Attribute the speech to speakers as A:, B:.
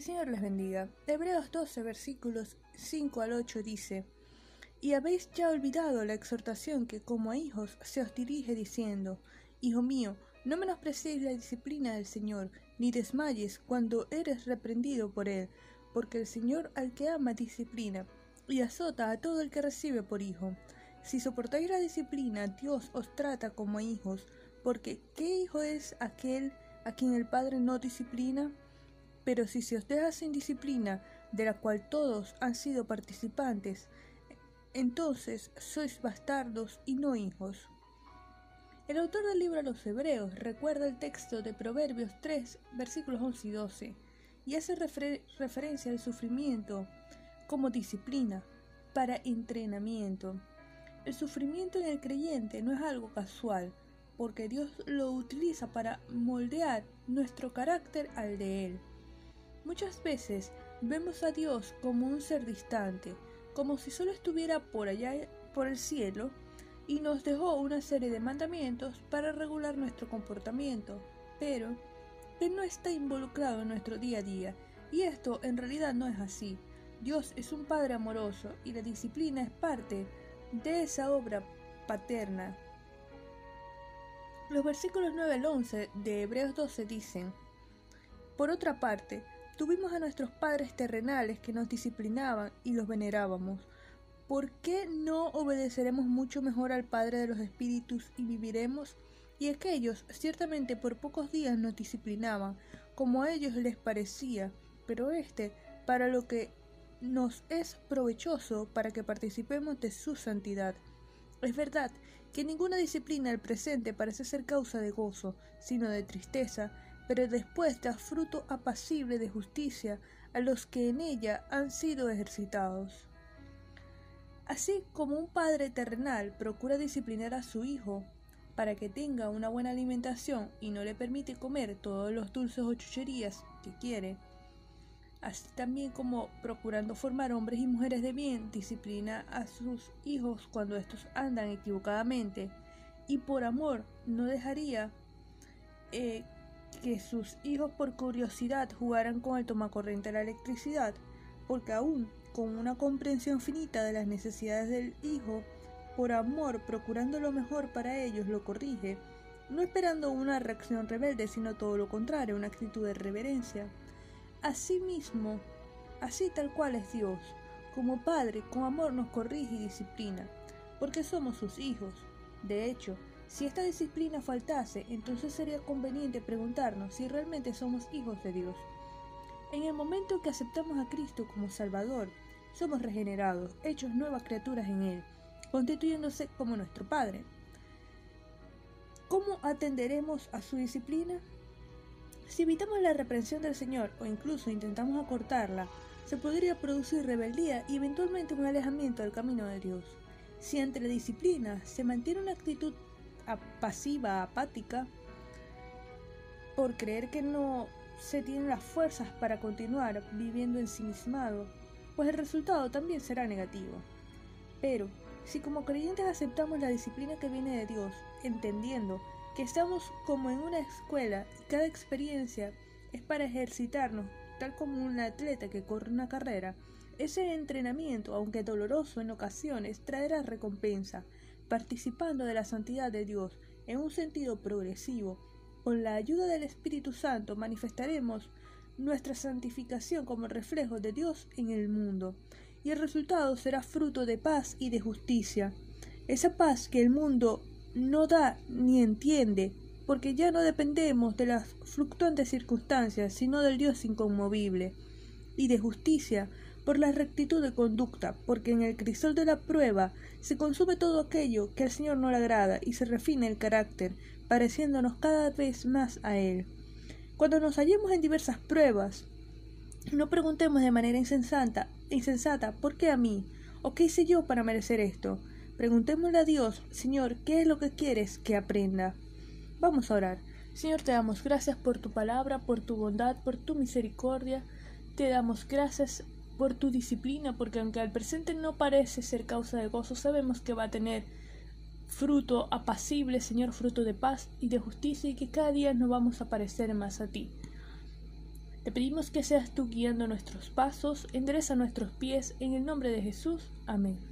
A: el Señor les bendiga. Hebreos 12, versículos 5 al 8 dice, Y habéis ya olvidado la exhortación que como a hijos se os dirige diciendo, Hijo mío, no menosprecies la disciplina del Señor, ni desmayes cuando eres reprendido por él, porque el Señor al que ama disciplina, y azota a todo el que recibe por hijo. Si soportáis la disciplina, Dios os trata como a hijos, porque ¿qué hijo es aquel a quien el Padre no disciplina? Pero si se os deja sin disciplina, de la cual todos han sido participantes, entonces sois bastardos y no hijos. El autor del libro a los Hebreos recuerda el texto de Proverbios 3, versículos 11 y 12, y hace referencia al sufrimiento como disciplina para entrenamiento. El sufrimiento en el creyente no es algo casual, porque Dios lo utiliza para moldear nuestro carácter al de Él. Muchas veces vemos a Dios como un ser distante, como si solo estuviera por allá por el cielo y nos dejó una serie de mandamientos para regular nuestro comportamiento, pero Él no está involucrado en nuestro día a día, y esto en realidad no es así. Dios es un Padre amoroso y la disciplina es parte de esa obra paterna. Los versículos 9 al 11 de Hebreos 12 dicen, Por otra parte, Tuvimos a nuestros padres terrenales que nos disciplinaban y los venerábamos. ¿Por qué no obedeceremos mucho mejor al Padre de los Espíritus y viviremos? Y aquellos ciertamente por pocos días nos disciplinaban, como a ellos les parecía, pero éste para lo que nos es provechoso para que participemos de su santidad. Es verdad que ninguna disciplina al presente parece ser causa de gozo, sino de tristeza, pero después da fruto apacible de justicia a los que en ella han sido ejercitados. Así como un padre terrenal procura disciplinar a su hijo para que tenga una buena alimentación y no le permite comer todos los dulces o chucherías que quiere, así también como procurando formar hombres y mujeres de bien, disciplina a sus hijos cuando estos andan equivocadamente y por amor no dejaría eh, que sus hijos por curiosidad jugaran con el tomacorriente de la electricidad, porque aún con una comprensión finita de las necesidades del hijo, por amor procurando lo mejor para ellos lo corrige, no esperando una reacción rebelde, sino todo lo contrario, una actitud de reverencia. Asimismo, así tal cual es Dios, como Padre, con amor nos corrige y disciplina, porque somos sus hijos. De hecho, si esta disciplina faltase, entonces sería conveniente preguntarnos si realmente somos hijos de Dios. En el momento que aceptamos a Cristo como Salvador, somos regenerados, hechos nuevas criaturas en Él, constituyéndose como nuestro Padre. ¿Cómo atenderemos a su disciplina? Si evitamos la reprensión del Señor o incluso intentamos acortarla, se podría producir rebeldía y eventualmente un alejamiento del camino de Dios. Si ante la disciplina se mantiene una actitud pasiva, apática, por creer que no se tienen las fuerzas para continuar viviendo ensimismado, pues el resultado también será negativo. Pero, si como creyentes aceptamos la disciplina que viene de Dios, entendiendo que estamos como en una escuela y cada experiencia es para ejercitarnos, tal como un atleta que corre una carrera, ese entrenamiento, aunque doloroso en ocasiones, traerá recompensa, participando de la santidad de Dios en un sentido progresivo. Con la ayuda del Espíritu Santo manifestaremos nuestra santificación como reflejo de Dios en el mundo, y el resultado será fruto de paz y de justicia. Esa paz que el mundo no da ni entiende, porque ya no dependemos de las fluctuantes circunstancias, sino del Dios inconmovible, y de justicia, por la rectitud de conducta, porque en el crisol de la prueba se consume todo aquello que al Señor no le agrada y se refina el carácter, pareciéndonos cada vez más a Él. Cuando nos hallemos en diversas pruebas, no preguntemos de manera insensata, insensata ¿por qué a mí? ¿O qué hice yo para merecer esto? Preguntémosle a Dios, Señor, ¿qué es lo que quieres que aprenda? Vamos a orar. Señor, te damos gracias por tu palabra, por tu bondad, por tu misericordia. Te damos gracias por tu disciplina, porque aunque al presente no parece ser causa de gozo, sabemos que va a tener fruto apacible, Señor, fruto de paz y de justicia, y que cada día nos vamos a parecer más a ti. Te pedimos que seas tú guiando nuestros pasos, endereza nuestros pies, en el nombre de Jesús. Amén.